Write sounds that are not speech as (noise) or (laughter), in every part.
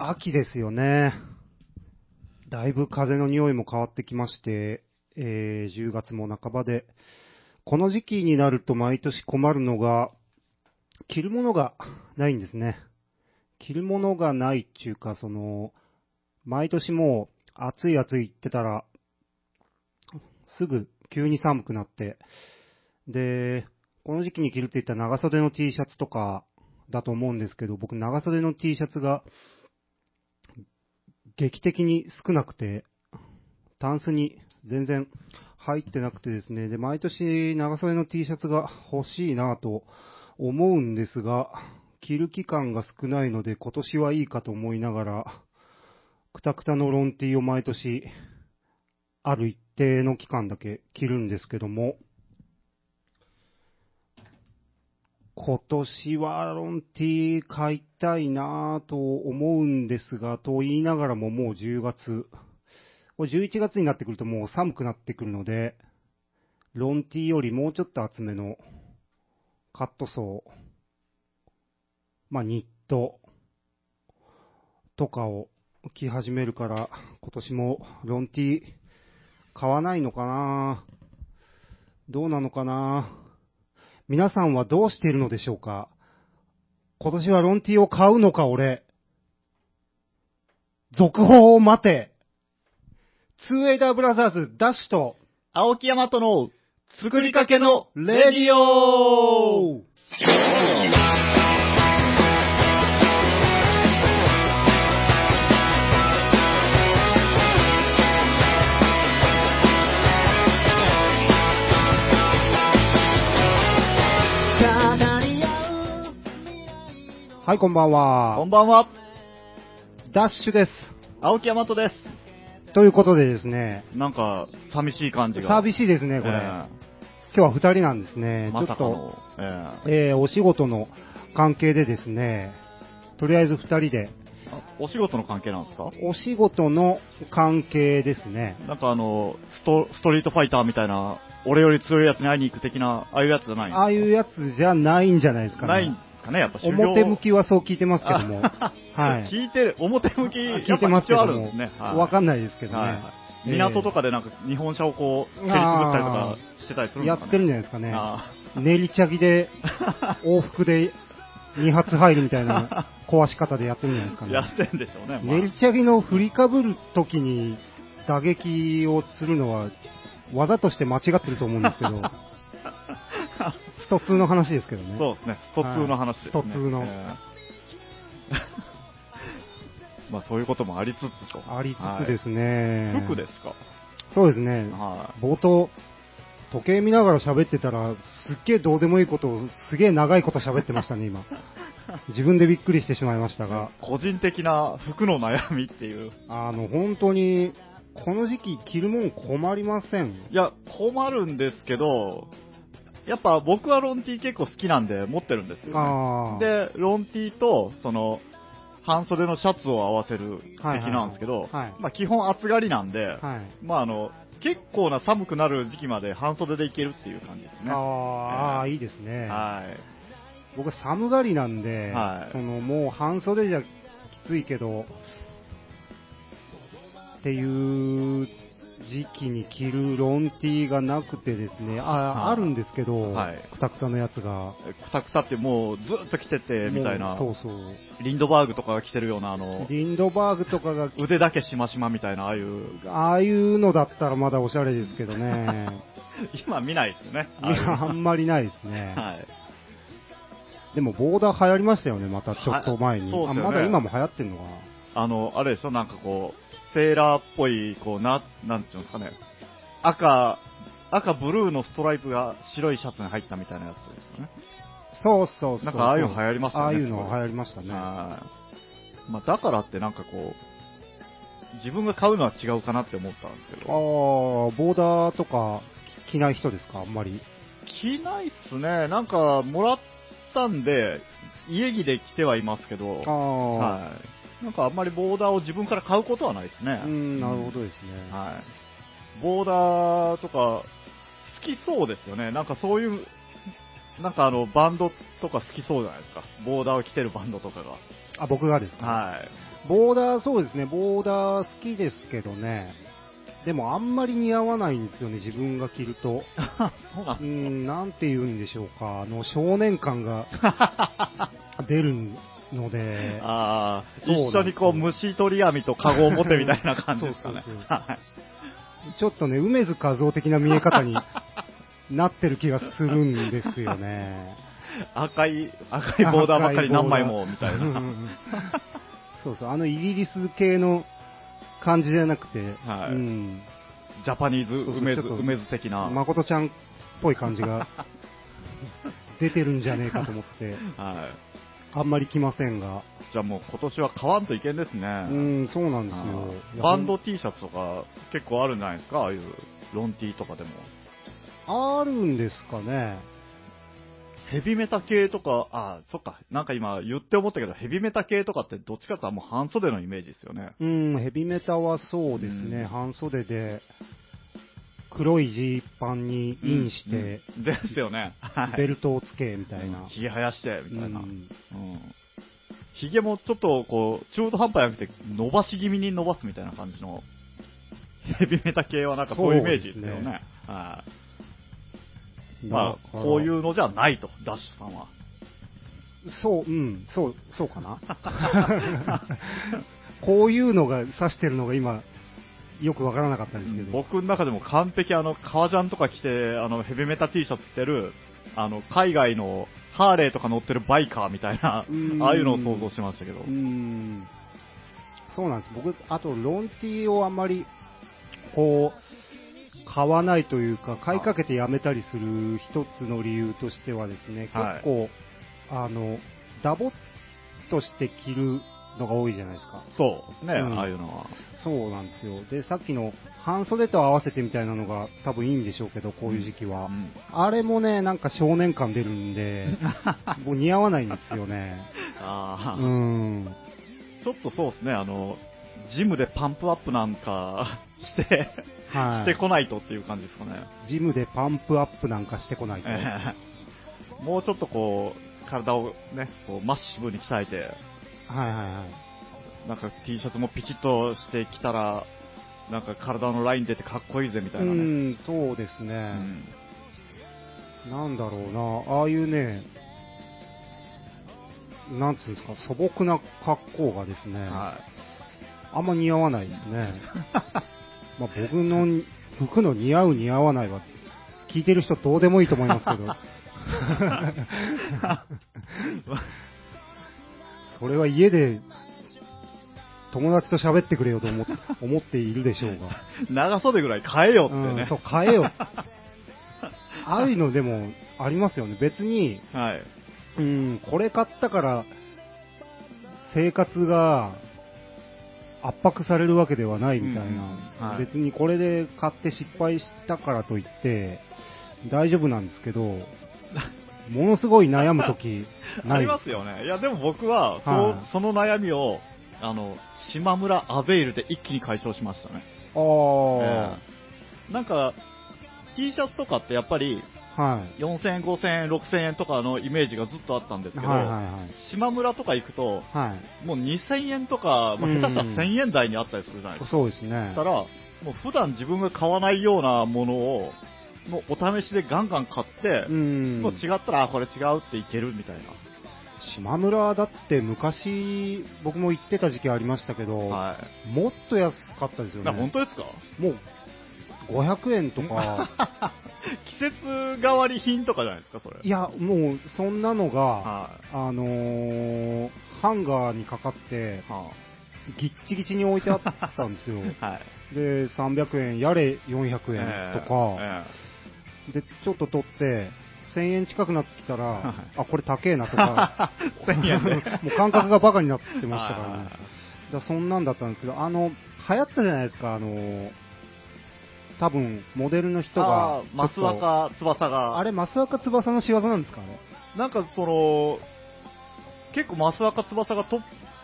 秋ですよね。だいぶ風の匂いも変わってきまして、えー10月も半ばで、この時期になると毎年困るのが、着るものがないんですね。着るものがないっていうか、その、毎年もう暑い暑い言ってたら、すぐ急に寒くなって、で、この時期に着るって言ったら長袖の T シャツとかだと思うんですけど、僕長袖の T シャツが劇的に少なくて、タンスに全然入ってなくてですね、で、毎年長袖の T シャツが欲しいなぁと思うんですが、着る期間が少ないので今年はいいかと思いながら、くたくたのロン T を毎年、ある一定の期間だけ着るんですけども、今年はロン T 買いたいなぁと思うんですが、と言いながらももう10月、11月になってくるともう寒くなってくるので、ロン T よりもうちょっと厚めのカットソー、まあニットとかを着始めるから、今年もロン T 買わないのかな。どうなのかな。皆さんはどうしているのでしょうか？今年はロンティを買うのか、俺？続報を待て。ツーエイダーブラザーズダッシュと、青木山との作りかけのレディオはい、こんばんこは。んばんは、ダッシュです。青木山とです。ということでですね、なんか、寂しい感じが。寂しいですね、これ。え今日は二人なんですね。えまちょっと、えーお仕事の関係でですね、とりあえず二人で、お仕事の関係なんですか？お仕事の関係ですね。なんかあのスト、ストリートファイターみたいな、俺より強いやつに会いに行く的な、ああいうやつじゃない？ああいうやつじゃないんじゃないですかね。ないんですかね、やっぱ修行表向きはそう聞いてますけども。あ (laughs) はい。聞いてる、表向き、聞いてますけどもね。はいわかんないですけどね。はいはい港とかでなんか日本車をこう、蹴り潰したりとかしてたりするんですかね。やってるんじゃないですかね。あ練りチャギで、(laughs) 往復で2発入るみたいな壊し方でやってるんじゃないですかあね。やってんでしょうね。まあ練りチャギの振りかぶるときに打撃をするのは、技として間違ってると思うんですけど、(laughs) スト2の話ですけどね。そうですね、スト2の話ですね。はいスト2のええ (laughs) まあそういうこともありつつと。ありつつですね。はい服ですか？そうですね。は冒頭、時計見ながら喋ってたら、すっげえどうでもいいことを、すげえ長いこと喋ってましたね、今。(laughs) 自分でびっくりしてしまいましたい。が、個人的な服の悩みっていう。あの、本当に、この時期着るもん困りません。いや、困るんですけど、やっぱ僕はロンティー結構好きなんで持ってるんですよ、ね。で、ロンティーと、その、半袖のシャツを合わせる的はいはいはいなんですけど、はいまあ基本暑がりなんで、はい。まああの、結構な寒くなる時期まで半袖でいけるっていう感じですね。あーあー、いいですね。はい。僕、寒がりなんで、はいそのもう半袖じゃきついけど、っていう時期に着るロンティーがなくてですね、あ,、はいあるんですけど、はいくたくたのやつが。くたくたってもうずっと着ててみたいな、そうそう。リンドバーグとかが着てるようなあの、リンドバーグとかが、腕だけしましまみたいな、ああいう、ああいうのだったらまだおしゃれですけどね。(laughs) 今見ないですよね。いや、あんまりないですね。はい。でも、ボーダー流行りましたよね、またちょっと前に。ねまだ今も流行ってんのかな。あの、あれでしょ、なんかこう、セーラーっぽい、こう、な、なんていうんですかね、赤、赤ブルーのストライプが白いシャツに入ったみたいなやつですよね。そうそうそう。なんかああいうの流行りましたねああいうの流行りましたね。はい。まあ、だからってなんかこう、自分が買うのは違うかなって思ったんですけああ、ど、ボーダーとか着ない人ですか、あんまり。着ないっすね。なんか、もらったんで、家着で着てはいますけど、ああ、はい。なんかあんまりボーダーを自分から買うことはないですね。うん、なるほどですね。はい。ボーダーとか、好きそうですよね。なんかそういう、なんかあの、バンドとか好きそうじゃないですか。ボーダーを着てるバンドとかが。あ、僕がですか？はい。ボーダー、そうですね、ボーダー好きですけどね。でもあんまり似合わないんですよね、自分が着ると。(laughs) そうなんうーん、なんて言うんでしょうか、あの、少年感が (laughs) 出るので、ああ、一緒にこう、虫取り網とカゴを持ってみたいな感じですかねそうそう。はいちょっとね、梅津和夫的な見え方に (laughs) なってる気がするんですよね。赤い、赤いボーダーばっかり何枚も、みたいな。うんうんうんそうそう、あのイギリス系の感じじゃなくて、はいうん、ジャパニーズ梅津、梅津的な。誠ちゃんっぽい感じが (laughs) 出てるんじゃねえかと思って、はい。あんまり来ませんが、じゃあもう今年は買わんといけんですね。うん、そうなんですよバンド T シャツとか結構あるんじゃないですか？ああいうロン T とかでも。あるんですかね。ヘビメタ系とか、あ、そっか、なんか今言って思ったけど、ヘビメタ系とかってどっちかっていうともう半袖のイメージですよね。うん、ヘビメタはそうですね、うん半袖で、黒いジーパンにインして、うんですよね。はいベルトをつけ、みたいな。ひげ生やして、みたいな。ううんん。ひげもちょっとこう、中途半端じゃなくて、伸ばし気味に伸ばすみたいな感じの、ヘビメタ系はなんかそういうイメージですよそうですね。はい。まあ、こういうのじゃないと、ダッシュさんは。そう、うん、そう、そうかな。(laughs) こういうのが指してるのが今、よくわからなかったんですけど。僕の中でも完璧あの、革ジャンとか着て、あの、ヘビメタ T シャツ着てる、あの、海外のハーレーとか乗ってるバイカーみたいな、うんああいうのを想像しましたけど。うん。そうなんです。僕、あと、ロンティーをあんまり、こう、買わないというか、買いかけてやめたりする一つの理由としてはですね、はい結構、あの、ダボっとして着るのが多いじゃないですか。そう、ね、うんああいうのは。そうなんですよ。で、さっきの半袖と合わせてみたいなのが多分いいんでしょうけど、こういう時期は。うんあれもね、なんか少年感出るんで、(laughs) もう似合わないんですよね。ああ、うん。ちょっとそうですね、あの、ジムでパンプアップなんか (laughs) して、はい。してこないとっていう感じですかね。ジムでパンプアップなんかしてこないと。(laughs) もうちょっとこう、体をね、こうマッシブに鍛えて、はいはい。なんか T シャツもピチッとしてきたら、なんか体のライン出てかっこいいぜみたいうなね。ん、そうですね。うんなんだろうな、ああいうね、なんつうんですか、素朴な格好がですね、はあんま似合わないですね。(laughs) まあ僕の服の似合う似合わないは、聞いてる人どうでもいいと思いますけど。(laughs) それは家で友達と喋ってくれよと思っ (laughs) 思っているでしょうが。い。長袖ぐらい変えよってね。うん、そう、変えよ。ああいうのでもありますよね。別に、はい。うん、これ買ったから、生活が圧迫されるわけではないみたいな。うんはい別にこれで買って失敗したからといって、大丈夫なんですけど、(laughs) ものすごい悩むとき、ない。ありますよね。いや、でも僕は、そはいその悩みを、あの、島村アベイルで一気に解消しましたね。ああ、ええなんか、T シャツとかってやっぱり、はい。4000円、5000円、6000円とかのイメージがずっとあったんですけど、はいはいはい。島村とか行くと、はい。もう2000円とか、まあ、うん下手したら1000円台にあったりするじゃないですか。そうですねだ。から、もう普段自分が買わないようなものを、もうお試しでガンガン買って、うん。そう違ったら、あこれ違うっていけるみたい島村だって昔、僕も行ってた時期ありましたけど、な。はい。もっと安かったですよあね。本当ですか？もう、500円とか、(laughs) 季節代わり品とかじゃないですか、それ。いや、もう、そんなのが、はあのーハンガーにかかってい。、はぎっちぎちに置いてあったんですよ。あ (laughs) はい。で、300円、やれ400円とか、えで、ちょっと取って、1000円近くなってきたら、はい。あ、これ高えなとか、1000円でもう感覚がバカになってえましたからね。はいだそんなんだったんですけど、あの、流行ったじゃないですか、あの、多分、モデルの人が増若翼が、あれ、増若翼の仕業なんですかねなんかその、結構増若翼がトッ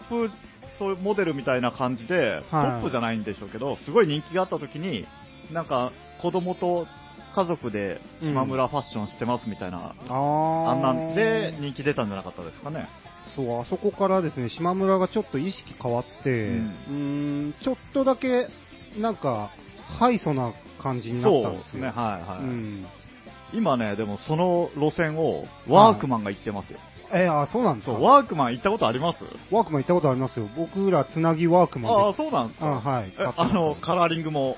プ、そういうモデルみたいな感じで、トップじゃないんでしょうけど、すごい人気があった時に、なんか子供と家族で島村ファッションしてますみたいな、あーあんなんで人気出たんじゃなかったですかね。そう、あそこからですね、島村がちょっと意識変わって、ううんーん、ちょっとだけ、なんか、ハイソな感じになったんですよ。そうですね、はいはい。うん。今ね、でもその路線をワークマンが行ってますよ。えあ、そうなんですか？そう、ワークマン行ったことあります？ワークマン行ったことありますよ。僕らつなぎワークマンでああ、そうなんですか。あはいえあの、カラーリングも。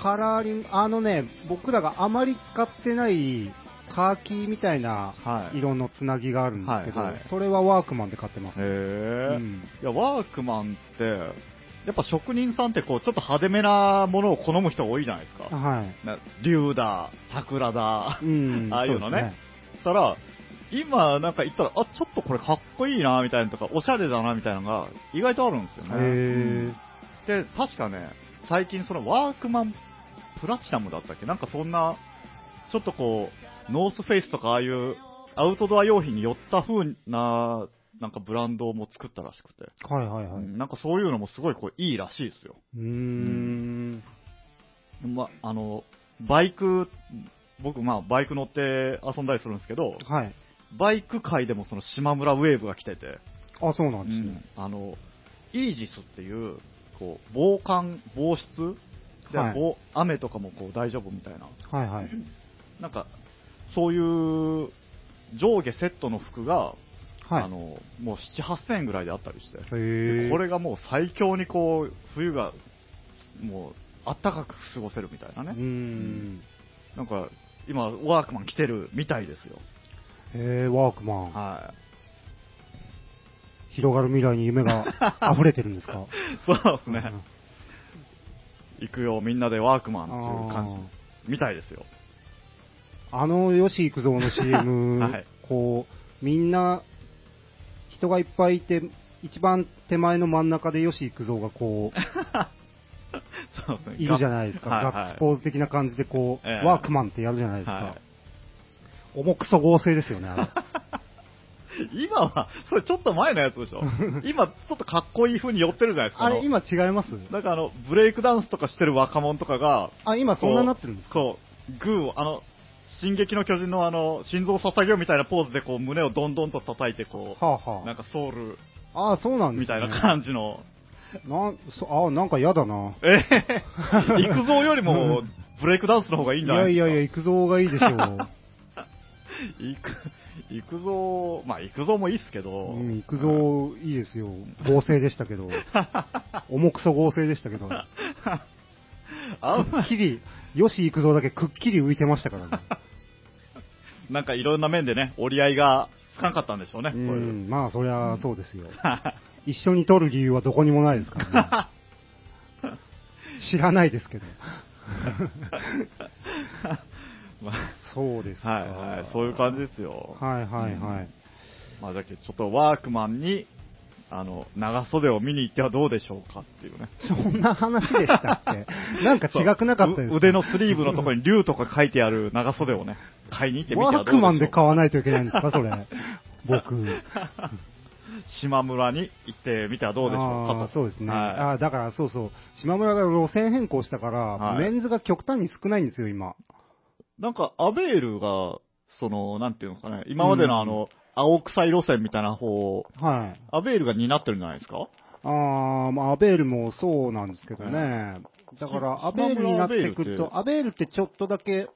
カラーリング、あのね、僕らがあまり使ってないカーキみたいなはい。色のつなぎがあるんですけど、はいはいそれはワークマンで買ってます。へえ、うんいや、ワークマンって、やっぱ職人さんってこう、ちょっと派手めなものを好む人が多いじゃないですか。はい。な竜だ、桜だ、うん。ああいうのねそしたら、今なんか言ったら、あ、ちょっとこれかっこいいな、みたいなのとか、おしゃれだな、みたいなのが意外とあるんですよね。ね。で、確かね、最近そのワークマンプラチナムだったっけ？なんかそんな、ちょっとこう、ノースフェイスとかああいうアウトドア用品に寄った風な、なんかブランドも作ったらしくて、はいはいはい。うんなんかそういうのもすごいこういいらしいですよ。うーん。ま、あの、バイク、僕まあバイク乗って遊んだりするんですけど、はい。バイク界でもその島村ウェーブが来てて、あ、そうなんうですね。んあの、イージスっていう、こう、防寒、防湿？で、はい防雨とかもこう大丈夫みたいな。はいはい。(clears throat) なんか、そういう上下セットの服が、はい。あの、もう7、8000円ぐらいであったりして、これがもう最強にこう、冬が、もう、あったかく過ごせるみたいなね。ん。なんか、今、ワークマン来てるみたいですよ。へーワークマン。は広がる未来に夢が (laughs) 溢れてるんですか？い。そうですね。行くよ、みんなでワークマンっていう感じあみたいですよ。あの吉幾三の CM、(laughs) はいこう、みんな、人がいっぱいいて、一番手前の真ん中で吉幾三がこう、(laughs) そうですね。いるじゃいないですか。はいはいガッツポーズ的な感じでこう、ええワークマンってやるじゃないですか。は重くそ合成ですよね、あ。(laughs) 今は、それちょっと前のやつでしょ？(laughs) 今、ちょっとかっこいい風に寄ってるじゃないですか。あれ、の今違います？なんかあの、ブレイクダンスとかしてる若者とかが、あ、今そんなになってるんですか？こう、グーを、あの、進撃の巨人のあの、心臓を捧げようみたいなポーズでこう、胸をどんどんと叩いてこう、はあはなんかソウルあ。あそうなんですね。みたいな感じの、なんそあ、なんか嫌だな。ええ行くぞよりも、ブレイクダンスの方がいいんいじゃないですか？やいやいや、行くぞがいいでしょう。(laughs) 行く、行くぞ、まあ行くぞもいいっすけど、うん、行くぞいいですよ。合成でしたけど。(laughs) 重くそ合成でしたけど。あんっきり、よし行くぞだけくっきり浮いてましたからね。(laughs) なんかいろんな面でね、折り合いがつかんかったんでしょうね、うそういう。ん、まあそりゃそうですよ。(laughs) 一緒に撮る理由はどこにもないですからね。知らないですけど。まあそうですか。はいはい、そういう感じですよ。はいはいはい。まあ、だけどちょっとワークマンに、あの、長袖を見に行ってはどうでしょうかっていうね。そんな話でしたっけ？(laughs) なんか違くなかったです腕のスリーブのところに竜とか書いてある長袖をね、買いに行ってみてはどうでしょうワークマンで買わないといけないんですか、それ？(laughs) 僕。島村に行ってみてはどうでしょうかそうですね。はあーだからそうそう。島村が路線変更したから、はいメンズが極端に少ないんですよ、今。い。なんか、アベールが、その、なんていうのかね、今までのあの、青臭い路線みたいな方を、はい。アベールが担ってるんじゃないですか？あー、まあ、アベールもそうなんですけどね。だから、アベールになってくると、アベールってちょっとだけ、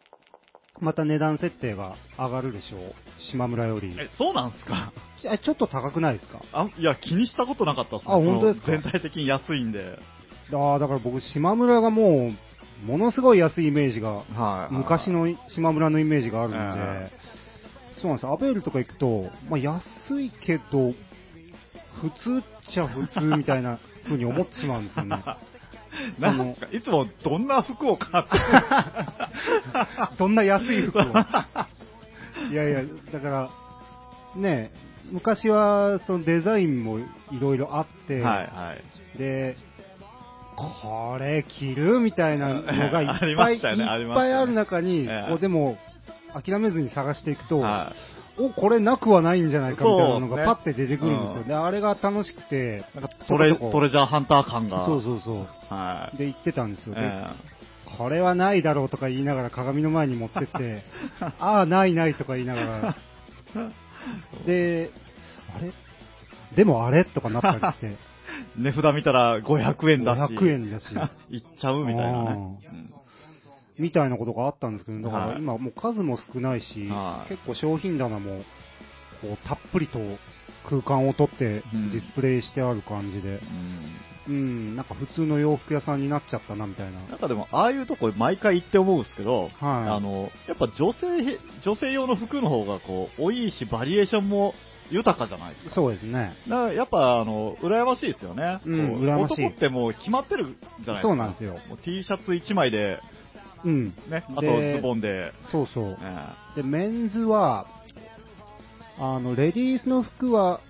また値段設定が上がるでしょう。島村より。え、そうなんですか？えちょっと高くないですか？あいや、気にしたことなかったっすねあ本当ですか？その全体的に安いんで。あーだから僕、島村がもう、ものすごい安いイメージが、はい。昔の島村のイメージがあるんで、えそうなんですよ。アベールとか行くと、まあ、安いけど、普通っちゃ普通みたいな風に思ってしまうんですよね。(laughs) なんか？いつもどんな服を買って？(laughs) どんな安い服を？(laughs) いやいや、だから、ね、昔はそのデザインもいろいろあって、はいはい。で、これ着るみたいなのがいっぱい、(laughs) いっぱいある中に、ええこうでも、諦めずに探していくと、はお、これなくはないんじゃないかみたいなのがパッて出てくるんですよ。うんで、あれが楽しくて、い。なんかトレトレジャーハンター感が。そうそうそう。はい。で、行ってたんですよ。でえこれはないだろうとか言いながら鏡の前に持ってって、(laughs) ああ、ないないとか言いながら、(laughs) で、あれ？でもあれ？とかなったりして、値札見たら500円だし。500円だし、(laughs) いっちゃうみたいなあね。みたいなことがあったんですけど、だかはいら今もう数も少ないし、はい。結構商品棚も、こう、たっぷりと空間を取ってうん。ディスプレイしてある感じで、うん。うん、なんか普通の洋服屋さんになっちゃったなみたいな。なんかでも、ああいうとこ毎回行って思うんですけど、はい。あの、やっぱ女性、女性用の服の方がこう、多いし、バリエーションも豊かじゃないですか。そうですね。だからやっぱ、あの、羨ましいですよね。うん羨ましい男ってもう決まってるじゃないですか。そうなんですよ T シャツ1枚で、うん。ね、あとでズボンで、そうそう。ねで、メンズは、あの、レディースの服は、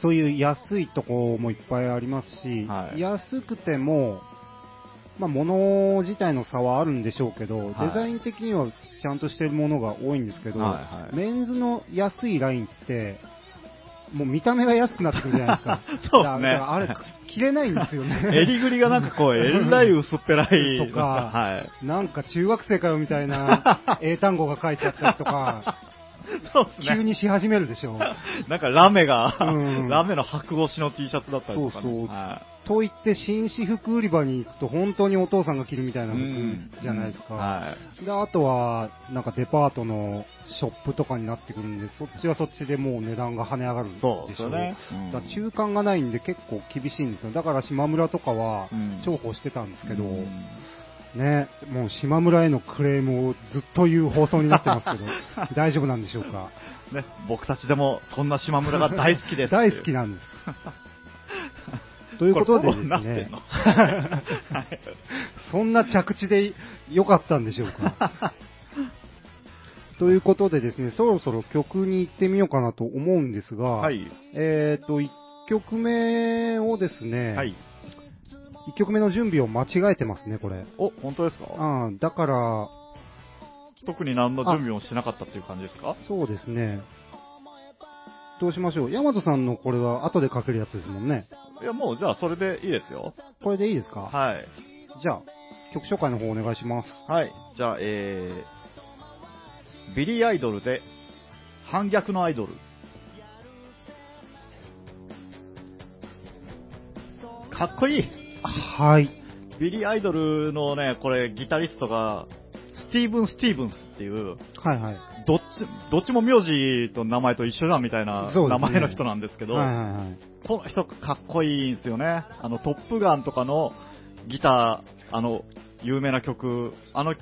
そういう安いとこもいっぱいありますし、はい安くても、まあ、物自体の差はあるんでしょうけど、はいデザイン的にはちゃんとしてるものが多いんですけど、はいはいメンズの安いラインって、もう見た目が安くなってくるじゃないですか。(laughs) そうですねあれ、着れないんですよね。襟ぐりがなんかこう、えらい薄っぺらい。とかはい。なんか中学生かよみたいな英単語が書いてあったりとか、そうですね。急にし始めるでしょ。(laughs) なんかラメが、うんラメの白越しの T シャツだったりとか、ね。そうそうはと言って紳士服売り場に行くと本当にお父さんが着るみたいいな服じゃないですか。はで、あとは、なんかデパートのショップとかになってくるんで、そっちはそっちでもう値段が跳ね上がるでい。しょ。そうですよね。うんだから中間がないんで結構厳しいんですよ。だから島村とかはうん重宝してたんですけど、うんね、もう島村へのクレームをずっと言う放送になってますけど、(laughs) 大丈夫なんでしょうか？ね、僕たちでもそんな島村が大好きです。大好きなんです。ということでですね (laughs) そんな着地で良かったんでしょうか？(laughs) ということでですね、そろそろ曲に行ってみようかなと思うんですが、はい。えっ、と、1曲目をですね、はい。1曲目の準備を間違えてますね、これ。お、本当ですか？ああだから、特に何の準備もしなかったっていう感じですか？そうですね。どうしましょう。ヤマトさんのこれは後でかけるやつですもんね。いや、もうじゃあそれでいいですよ。これでいいですか？はい。じゃあ、曲紹介の方お願いします。はい。じゃあ、えー、ビリーアイドルで、反逆のアイドル。かっこいいはい。ビリーアイドルのね、これ、ギタリストが、スティーブン・スティーブンスっていう、はいはい。どっち、どっちも名字と名前と一緒だみたいな名前の人なんですけど、はいはいはい。この人かっこいいんですよね。あの、トップガンとかのギター、あの、有名な曲、あの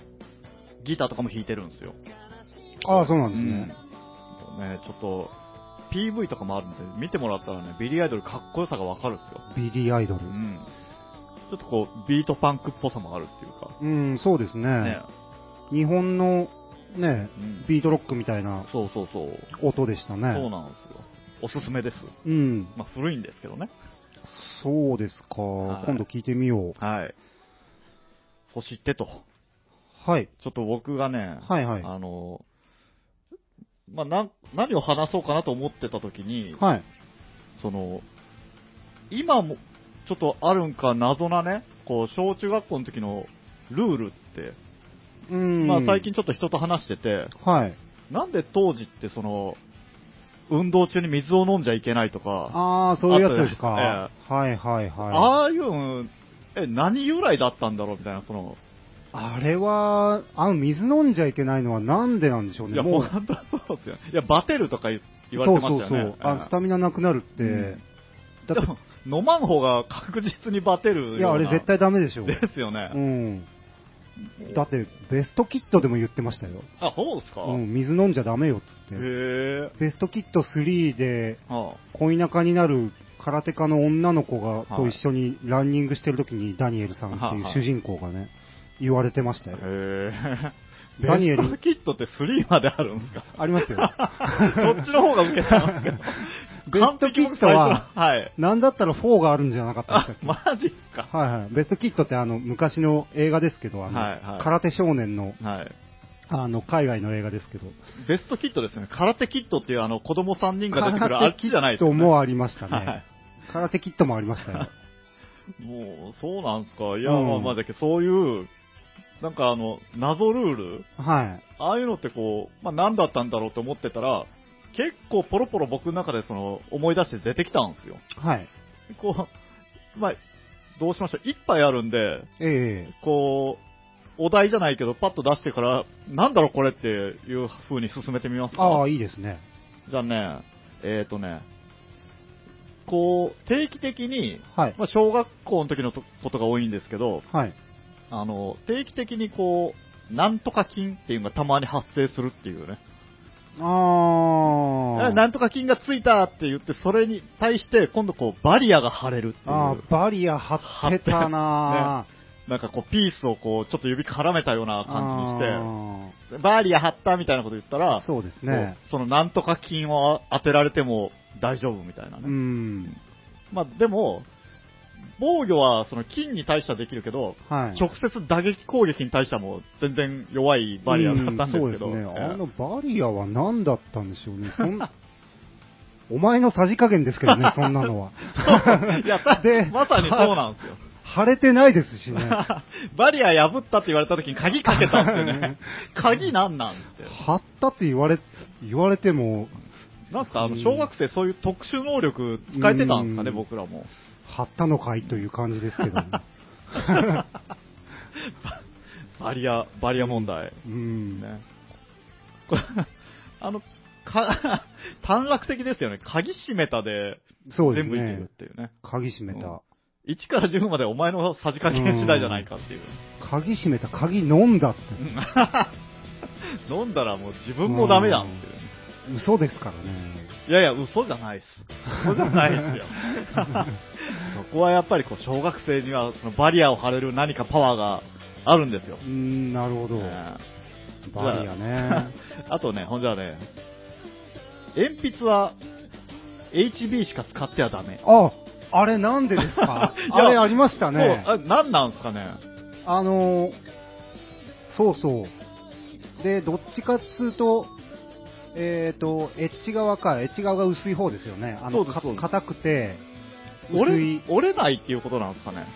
ギターとかも弾いてるんですよ。ああ、そうなんですうんね。ね、ちょっと、PV とかもあるんで、見てもらったらね、ビリーアイドルかっこよさがわかるんですよ。ビリーアイドルう。ん。ちょっとこう、ビートパンクっぽさもあるっていうか。うん、そうですね。ね。日本のね、うんビートロックみたいなそうそうそう。音でしたね。そうなんですよ。おすすめです。うん。まあ、古いんですけどね。そうですか。はい今度聞いてみよう。はい。そしてと、はい。ちょっと僕がね、はいはい。あの、まあ、な、何を話そうかなと思ってた時に、はい。その、今も、ちょっとあるんか謎なね、こう、小中学校の時のルールって、うん。まあ最近ちょっと人と話してて、はい。なんで当時ってその、運動中に水を飲んじゃいけないとか、ああ、そういうやつですか。あはいはいはい。ああいうの、え、何由来だったんだろうみたいな、その、あれは、あの、水飲んじゃいけないのはなんでなんでしょうね。いや、もう、本当そうですよ。いや、バテるとか言言われてましたよね。そうそうそう。あ、スタミナなくなるって、うんだって飲まん方が確実にバテる。いや、あれ絶対ダメでしょ。ですよね。うん。だって、ベストキットでも言ってましたよ。あ、そうですか、うん、水飲んじゃダメよっつって。へえ。ベストキット3で、は恋仲になる空手家の女の子が、はいと一緒にランニングしてる時にダニエルさんってはいう主人公がね、言われてましたあ、よ。へえ。ダニエルベストキットって3まであるんですか？ありますよ。(laughs) そっちの方が受けてますけど。ベストキットははい。なんだったら4があるんじゃなかったでしたっ、けあマジっすか。はいはい。ベストキットってあの、昔の映画ですけど、あの、はいはい空手少年の、はい。あの、海外の映画ですけど、ベストキットですね。空手キットっていうあの子供3人が出てくるあっちじゃないですか、空手キットもありましたはね。空手キットもありましたよ。い。(laughs) もう、そうなんですか。いや、うんまあまあだけど、そういう、なんかあの、謎ルールはい。ああいうのってこう、まあ何だったんだろうと思ってたら、結構ポロポロ僕の中でその、思い出して出てきたんですよ。はい。こう、まあ、どうしましょう。一杯あるんで、ええこう、お題じゃないけど、パッと出してから、なんだろうこれっていう風に進めてみますか？ああ、いいですね。じゃあね、えっ、ー、とね、こう、定期的に、はい。まあ、小学校の時のとことが多いんですけど、はい。あの、定期的にこう、なんとか金っていうのがたまに発生するっていうね。ああ。なんとか金がついたって言って、それに対して今度こう、バリアが張れるっていう。ああ、バリア張ってたな (laughs) なんかこう、ピースをこう、ちょっと指絡めたような感じにして、あバリア張ったみたいなこと言ったらー、そうですね。そのなんとか金を当てられても大丈夫みたいなね。うん。まあでも、防御はその金に対してはできるけど、はい。直接打撃攻撃に対してはもう全然弱いバリアだったんですけど、うんそうですね。ええあのバリアは何だったんでしょうね。そん (laughs) お前のさじ加減ですけどね、(laughs) そんなのは。いや、さ (laughs) でまさにそうなんですよ。腫れてないですしね。バリア破ったって言われた時に鍵かけたってね。鍵なんなんって。貼ったって言われ、言われても、なんすか、あの、うん小学生そういう特殊能力使えてたんですかね、うん僕らも。貼ったのかいという感じですけど、(laughs) ね。(laughs) バリア、バリア問題。うん。ね。これ、(laughs) あの、か、短絡的ですよね。鍵閉めたで、そうです全部いけるっね。ていうね。鍵閉めた。1から10までお前のさじ加減次第じゃないかっていう。鍵閉めた、鍵飲んだって。飲んだらもう自分もダメだっていうね。嘘ですからね。いやいや、嘘じゃないっす。嘘じゃないっすよ。(laughs) そこはやっぱりこう、小学生にはそのバリアを張れる何かパワーがあるんですよ。うーん、なるほど。ねバリアね。あとね、ほんじゃね、鉛筆は HB しか使ってはダメ。あ、あれなんでですか？(laughs) あれありましたね。あ何なんすかね？あのー、そうそう。で、どっちかっつうと、えっ、と、エッジ側か、エッジ側が薄い方ですよね。あの、硬くて、薄折れい。折れないっていうことなんですかね。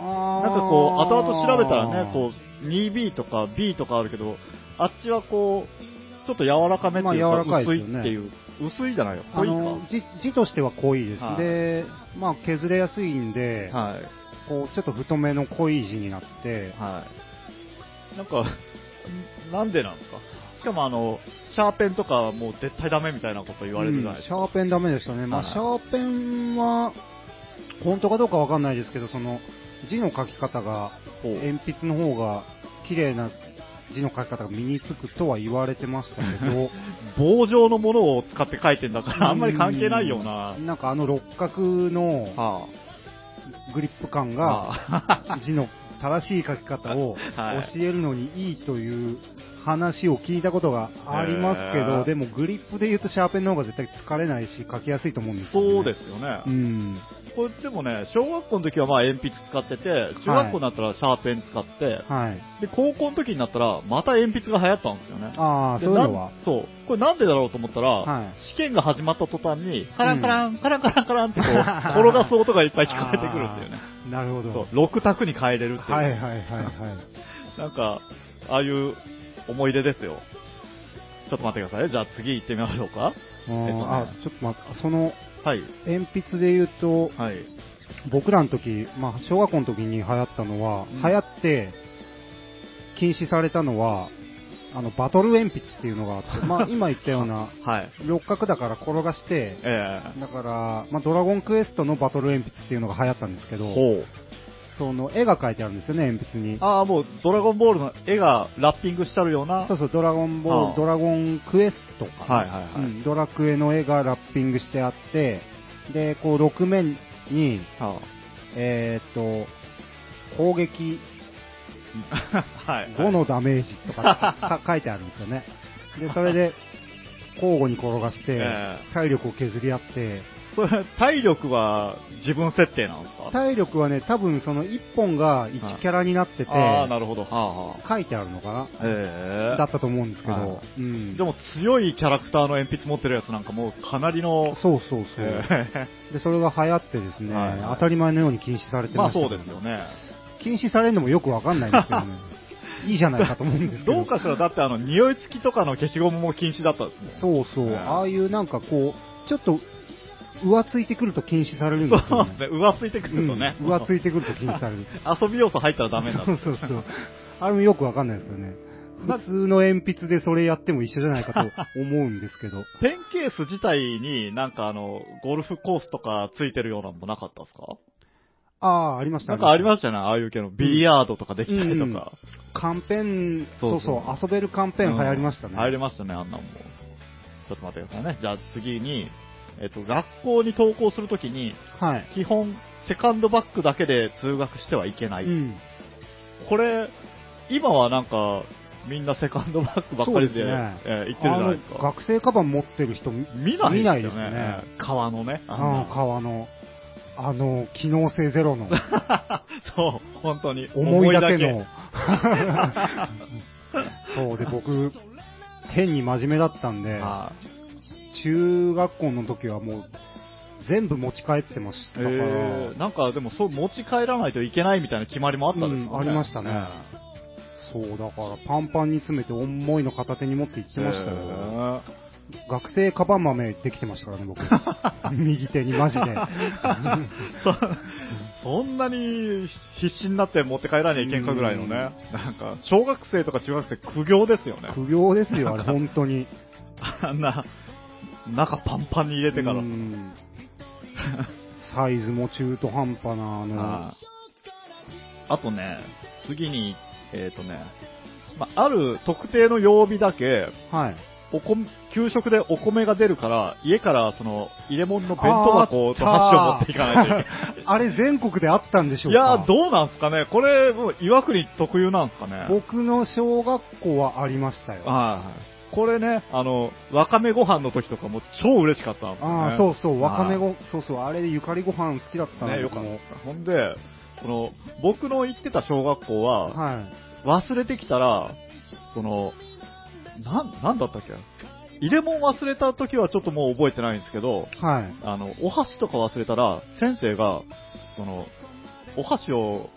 ななんかこう、後々調べたらね、こう、2B とか B とかあるけど、あっちはこう、ちょっと柔らかめっていうか、まあ柔らかい薄いっていう、薄いじゃないよ、濃いか。字字としては濃いです。はいで、まあ削れやすいんで、はい。こうちょっと太めの濃い字になって、はい。なんか、んなんでなんですか？しかもあの、シャーペンとかはもう絶対ダメみたいなこと言われるじゃないですか。うんシャーペンダメでしたね。まあ、はい。シャーペンは、本当かどうかわかんないですけど、その、字の書き方が、鉛筆の方が、綺麗な字の書き方が身につくとは言われてましたけど、(laughs) 棒状のものを使って書いてんだから、あんまり関係ないような。なんかあの六角のはグリップ感あ、が、は字の正しい書き方を (laughs) はい。教えるのにいいという話を聞いたことがありますけど、でもグリップで言うとシャーペンの方が絶対疲れないし書きやすいと思うんですよ、ね。そうですよね。うん。これでもね、小学校の時はまあ鉛筆使ってて、中学校になったらシャーペン使って、はい。で、高校の時になったら、また鉛筆が流行ったんですよね。ああ、でそういうのは。そう。これなんでだろうと思ったら、はい試験が始まった途端に、カランカラン、カランカランカランってこう、転がす音がいっぱい聞こえてくるっていうね。(laughs) なるほど。そう、6択に変えれるっていう。はいはいはいはい。(laughs) なんか、ああいう思い出ですよ。ちょっと待ってください。じゃあ次行ってみましょうか。えっとねあ、ちょっと待って、その、はい。鉛筆で言うと、はい。僕らの時、まあ、小学校の時に流行ったのは、うん流行って、禁止されたのは、あの、バトル鉛筆っていうのがあって、まあ、(laughs) 今言ったような、はい。六角だから転がして、えだから、まあ、ドラゴンクエストのバトル鉛筆っていうのが流行ったんですけえど。その絵が描いてあるんですよね、鉛筆に。ああ、もう、ドラゴンボールの絵がラッピングしてあるような。そうそう、ドラゴンボール、ドラゴンクエストかな、はいはいはいうんドラクエの絵がラッピングしてあって、で、こう、6面に、はえーっと、攻撃あ (laughs) はい。5のダメージとかか (laughs) 書いてあるんですよね。で、それで、交互に転がしてえ、体力を削り合って、それ、体力は自分設定なんですか？体力はね、多分その1本が1キャラになってて、ああ、なるほど。書いてあるのかな？ええだったと思うんですけはど、うん。でも強いキャラクターの鉛筆持ってるやつなんかもうかなりの、そうそうそう。えで、それが流行ってですね、はいはい当たり前のように禁止されてましたけどそうですよね。禁止されるのもよくわかんないんですけどね。(laughs) いいじゃないかと思うんですけど。どうかしら、だってあの、匂い付きとかの消しゴムも禁止だったんですもん。そうそう、ねああいうなんかこう、ちょっと、浮ついてくると禁止されるんですよね。そうですね、浮ついてくるとね。うん浮ついてくると禁止される。遊び要素入ったらダメだそうそうそう。あれもよくわかんないですよね。普通の鉛筆でそれやっても一緒じゃないかと思うんですけど。(laughs) ペンケース自体になんかあの、ゴルフコースとかついてるようなのもなかったですか？ああ、ありましたなんかありまししたよね、ああいう系のビリヤードとかできたりとか。た。カンペン、そそううそう遊べるカンペン流行りましたね。入りましたね、あんなんも。ちょっと待ってくださいね。じゃあ次に、えっと、学校に登校するときに、はい。基本、セカンドバッグだけで通学してはいけない。うん。これ、今はなんか、みんなセカンドバッグばっかりでですねえー行ってるじゃないですか。学生カバン持ってる人見見ない見ないですね。革のね。あの、革の、あの、機能性ゼロの、(laughs) そう、本当に。思いだけ思の。(laughs) そうで、僕、変に真面目だったんで、は中学校の時はもう、全部持ち帰ってましいたから、えー、なんかでもそう持ち帰らないといけないみたいな決まりもあったんですかね、うんありましたねそう、だからパンパンに詰めて重いの片手に持って行ってましたよ。よ。学生カバン豆できてましたからね、僕。(laughs) 右手にマジで。(laughs) そそんなに必死になって持って帰らなきゃいけんかぐらいのね、なんか、小学生とか中学生苦行ですよね。苦行ですよ、あれ、本当に。(laughs) あんな、中パンパンに入れてから。うんサイズも中途半端な、あの、あ (laughs) あとね、次に、えっ、とね、まあ、ある特定の曜日だけ、はい。お米給食でお米が出るから、家からその入れ物の弁当箱と箸を持っていかないといけない。(laughs) あれ全国であったんでしょいうか？やー、どうなんすかね？これ、岩国特有なんすかね？僕の小学校はありましたよ。はい。これね、あの、わかめご飯の時とかも超嬉しかったんですよ、ね。ああ、そうそう、わかめはご、そうそう、あれでゆかりご飯好きだったいね、よかった。ほんで、その、僕の行ってた小学校は、はい。忘れてきたら、その、なん、なんだったっけ？入れ物忘れた時はちょっともう覚えてないんですけど、はい。あの、お箸とか忘れたら、先生が、その、お箸を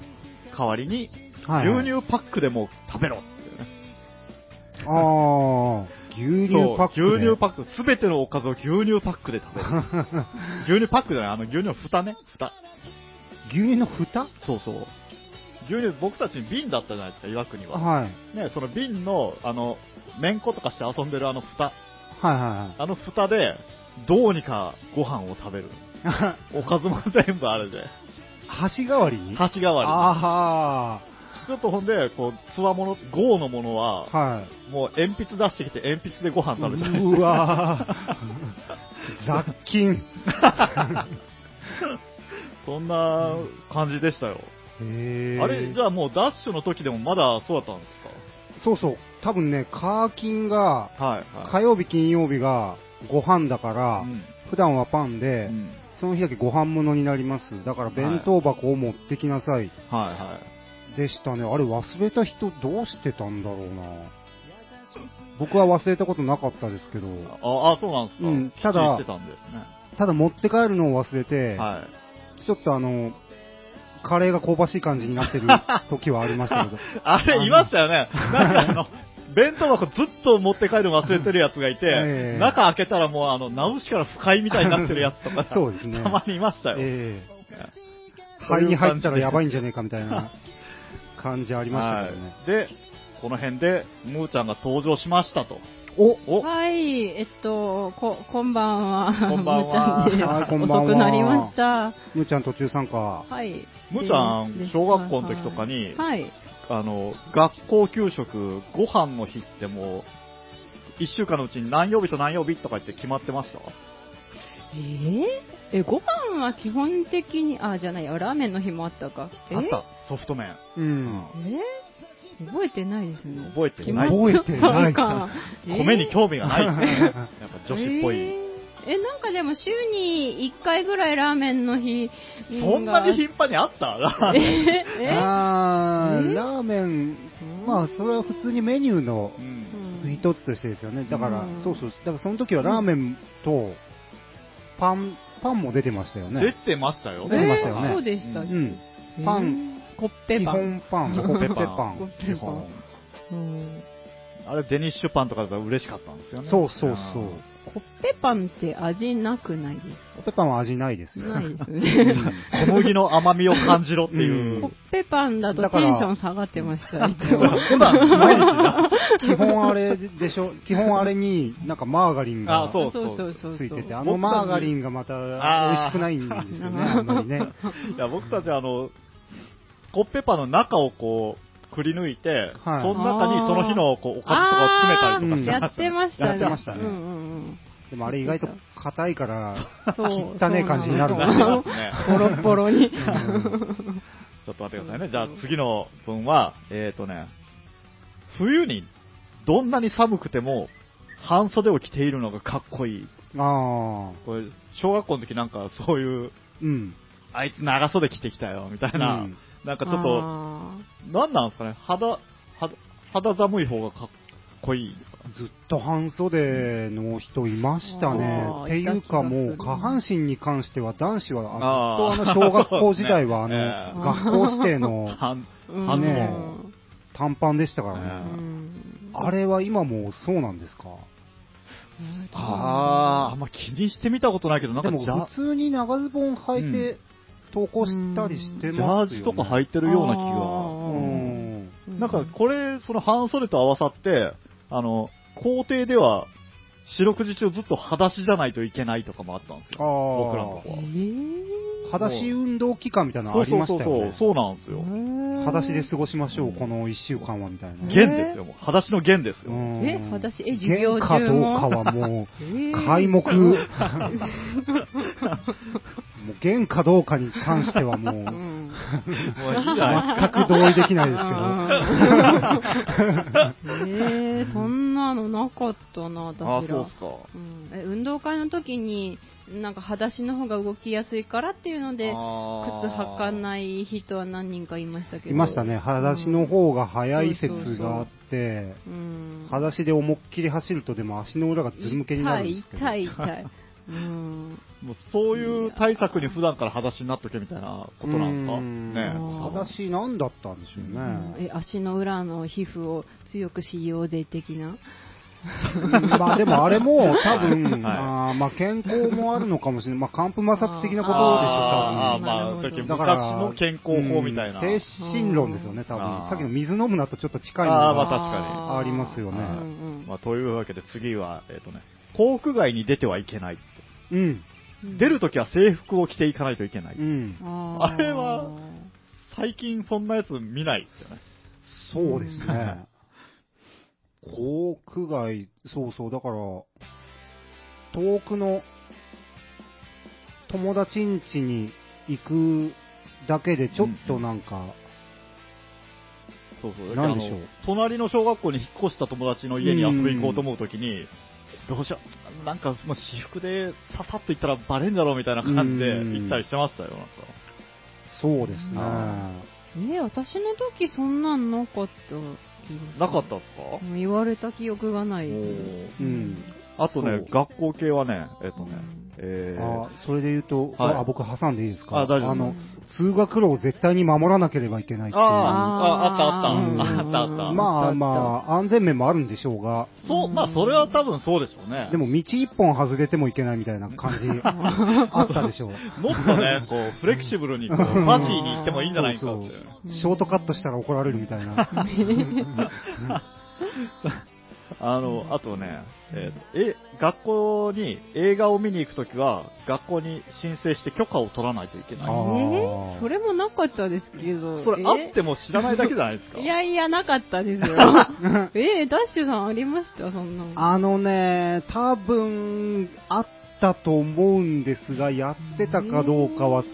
代わりに、はい。牛乳パックでも食べろ。ああ、牛乳パック、牛乳パック、すべてのおかずを牛乳パックで食べる。(laughs) 牛乳パックじゃない、あの牛乳の蓋ね、蓋。牛乳の蓋？そうそう。牛乳、僕たちに瓶だったじゃないですか、岩国は。はい。ね、その瓶の、あの、めんことかして遊んでるあの蓋。はいはあの蓋で、どうにかご飯を食べる。いはい。おかずも全部あれで。箸代わり？に箸代わあり。ちょっとほんで、こう、つわもの、豪のものは、あ、はい。もう鉛筆出してきて鉛筆でご飯食べたりうわー (laughs) 雑菌。そんな感じでしたよ。へーあれ、じゃあもうダッシュの時でもまだそうだったんですそうそう。多分ね、カーキンが、かはい、火曜日、金曜日がご飯だから、うん普段はパンで、うんその日だけご飯物になります。だから弁当箱を持ってきなさい。はいはい。でしたね。あれ忘れた人どうしてたんだろうな。僕は忘れたことなかったですけど、あ、あそうなんですか。うんただたね。ただ持って帰るのを忘れて、はい。ちょっとあの、カレーが香ばしい感じになってる (laughs) 時はありましたけど。あれ、いましたよね。なんかあの、(laughs) 弁当箱ずっと持って帰るの忘れてるやつがいて、ええ中開けたらもうあの、ナウシから不快みたいになってるやつとか、(laughs) そうですねたまにいましたよ。ええそういう感じで肺に入ったらやばいんじゃねえかみたいな感じありましたけどね。はい。で、この辺で、ムーちゃんが登場しましたと。おおはい、えっと、こ、こんばんは。こんばんはむーちゃんですはいこんばんは遅くなりました。むーちゃん途中参加。はい。むーちゃんで小学校の時とかにはい。あの、学校給食、ご飯の日ってもう、一週間のうちに何曜日と何曜日とか言って決まってました？えー？え、ご飯は基本的に、あ、じゃないや、ラーメンの日もあったか。え？あった、ソフト麺。うん。え？覚えてないですね。覚えてない。覚えてない (laughs) か。米に興味がない。え？ーやっぱ女子っぽい。え？ーえ、なんかでも週に1回ぐらいラーメンの日そんなに頻繁にあった？ラーえ？メン。え？あーえ？ラーメン、まあ、それは普通にメニューの一つとしてですよね。だから、うんそうそう。だからその時はラーメンと、パン、パンも出てましたよ出ね。てましたよ出てましたよねえーそうでした。ううん。パン、コッペ基パン。本パン、コッペパン。コッペパン。うんあれ、デニッシュパンとかだったら嬉しかったんですよね。そうそうそう。コッペパンって味なくないですコッペパンは味ないですよ。ないですうね。ん小麦の甘みを感じろっていう。コッペパンだとテンション下がってました、いつ。基本あれでしょ、基本あれになんかマーガリンがあそうそうそうそう。ついてて、あのマーガリンがまた美味しくないんですよね、あんまりね。いや、僕たちあの、コッペパンの中をこう、くり抜いて、はいその中にその日のこうおかずとかを詰めたりとかしてやってましたね。やってましたねうんうんでもあれ意外と硬いから。汚ね感じになるそうななのってますね。ボロッボロに。ちょっと待ってくださいね。じゃあ次の文は、えっ、ー、とね、冬にどんなに寒くても半袖を着ているのがかっこいい。ああ、これ、小学校の時なんかそういう、うん。あいつ長袖着てきたよ、みたいな、うんなんかちょっと、あなんなんですかね、肌、肌、肌寒い方がかっこいいんですか？ずっと半袖の人いましたね。っていうかもう下半身に関しては男子はずっとあの小学校時代はあの、学校指定の (laughs) ね短パンでしたからね。あれは今もそうなんですか？あー、あんま気にしてみたことないけど、なんでもかジャ普通に長ズボン履いて投稿したりしてジャーますよ、ね。ジとか履いてるような気が。ん。うんなんかこれ、その半袖と合わさって、あの、校庭では四六時中ずっと裸足じゃないといけないとかもあったんですよ。僕らのとこは。ー裸足運動期間みたいなのありそうそうそうましたよね。そう、そうなんですよ。裸足で過ごしましょう、この一週間はみたいな。え弦ですよ、もう。裸足の弦ですよ。うんえ裸足え授業中も？弦かどうかはもえう、ー皆目。(laughs) もう弦かどうかに関してはもう、うんもういいじゃないですか。全く同意できないですけど。えー、そんなのなかったな、私ら。あ、そうっすか。うんえ運動会の時に、なんか裸足の方が動きやすいからっていうので、靴履かい。ない人は何人かいましたけど。いましたね、裸足の方が早い説があって、うん。裸足で思いっきり走るとでも足の裏がずるむけになるんですけど。痛い、痛い、痛い。うん。もうそういう対策に普段から裸足になっとけみたいなことなんですか？うんね裸足なんだったんでしょうね。え、足の裏の皮膚を強くしようぜ的な？(laughs) まあでもあれも多分、はいあーまあ健康もあるのかもしれない。まあ寒風摩擦的なことでしょ、あー多分。まあ、なるほどさっきだから昔の健康法みたいな。うん精神論ですよね、多分。あーさっきの水飲むなとちょっと近いのあーまあが確かにありますよねまあ、というわけで次は、えっ、とね、航空外に出てはいけない。うん。うん出るときは制服を着ていかないといけない。うん。あーあれは最近そんなやつ見ないですよね。そうですね。航空外、そうそう、だから、遠くの友達ん家に行くだけでちょっとなんか、そうそう。なんでしょう隣の小学校に引っ越した友達の家に遊び行こうと思うときに、どうしよう、なんかもう私服でささっと行ったらバレんだろうみたいな感じでうん行ったりしてましたよ、なんか。そうですね。あえ、私の時そんなんなかった気がする。なかったっすか？うん言われた記憶がないうん。あとね学校系はね、えっ、とね、うんえーあそれで言うと、はい。あ僕挟んでいいですか？あ大丈夫。あの、通学路を絶対に守らなければいけないっていう。あああったあった。うん。あったあった。まあまあ、安全面もあるんでしょうが、そう、まあそれは多分そうでしょうね。でも道一本外れてもいけないみたいな感じ (laughs) あったでしょう。もっとね、こう、フレキシブルに、こう、パーティーに行ってもいいんじゃないかって。ショートカットしたら怒られるみたいな。(laughs) (laughs) あの、あとね、えーえ、学校に映画を見に行くときは、学校に申請して許可を取らないといけない。えー？それもなかったですけど。それあっても知らないだけじゃないですか。いやいや、なかったですよ。(laughs) えー、ダッシュさんありました？そんなの。あのね、多分、あったと思うんですが、やってたかどうかはそう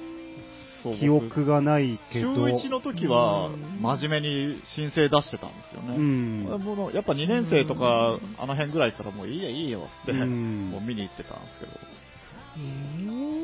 記憶がないけ中ど。1の時はう、ん真面目に申請出してたんですよね。うん。もうやっぱ2年生とか、あの辺ぐらいからもういいよいいよって、うん (laughs) もう見に行ってたんですけど。えー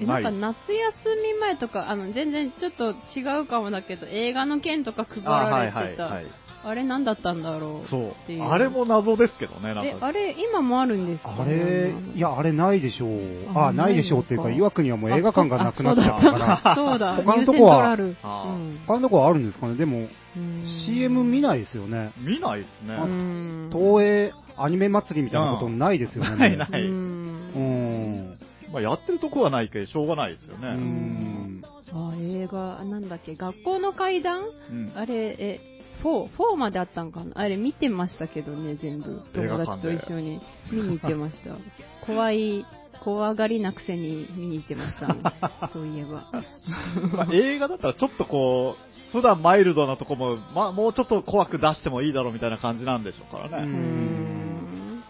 え、なんか夏休み前とか、あの、全然ちょっと違うかもだけど、映画の件とか配られてたはいはい。あれ何だったんだろう。そう。あれも謎ですけどね、なんえ、か。あれ、今もあるんですかあれ、いや、あれないでしょう。ああ、ないでしょうっていうか、ないのか岩国はもう映画館がなくなっちゃったから。そうだ、他のとこは？ニューセントラルあーうん他のとこはあるんですかね？でも、うん CM 見ないですよね。見ないですね。うん東映アニメ祭りみたいなことないですよね。ないないうんうん。まあ、やってるとこはないけど、しょうがないですようね。ん。あ、映画、なんだっけ、学校の階段？うんあれ、え、4、4まであったんかな？あれ見てましたけどね、全部。友達と一緒に見に行ってました。怖い、怖がりなくせに見に行ってましたね。(laughs) そういえば。まあ、映画だったらちょっとこう、普段マイルドなとこも、まあ、もうちょっと怖く出してもいいだろうみたいな感じなんでしょうからうね。うん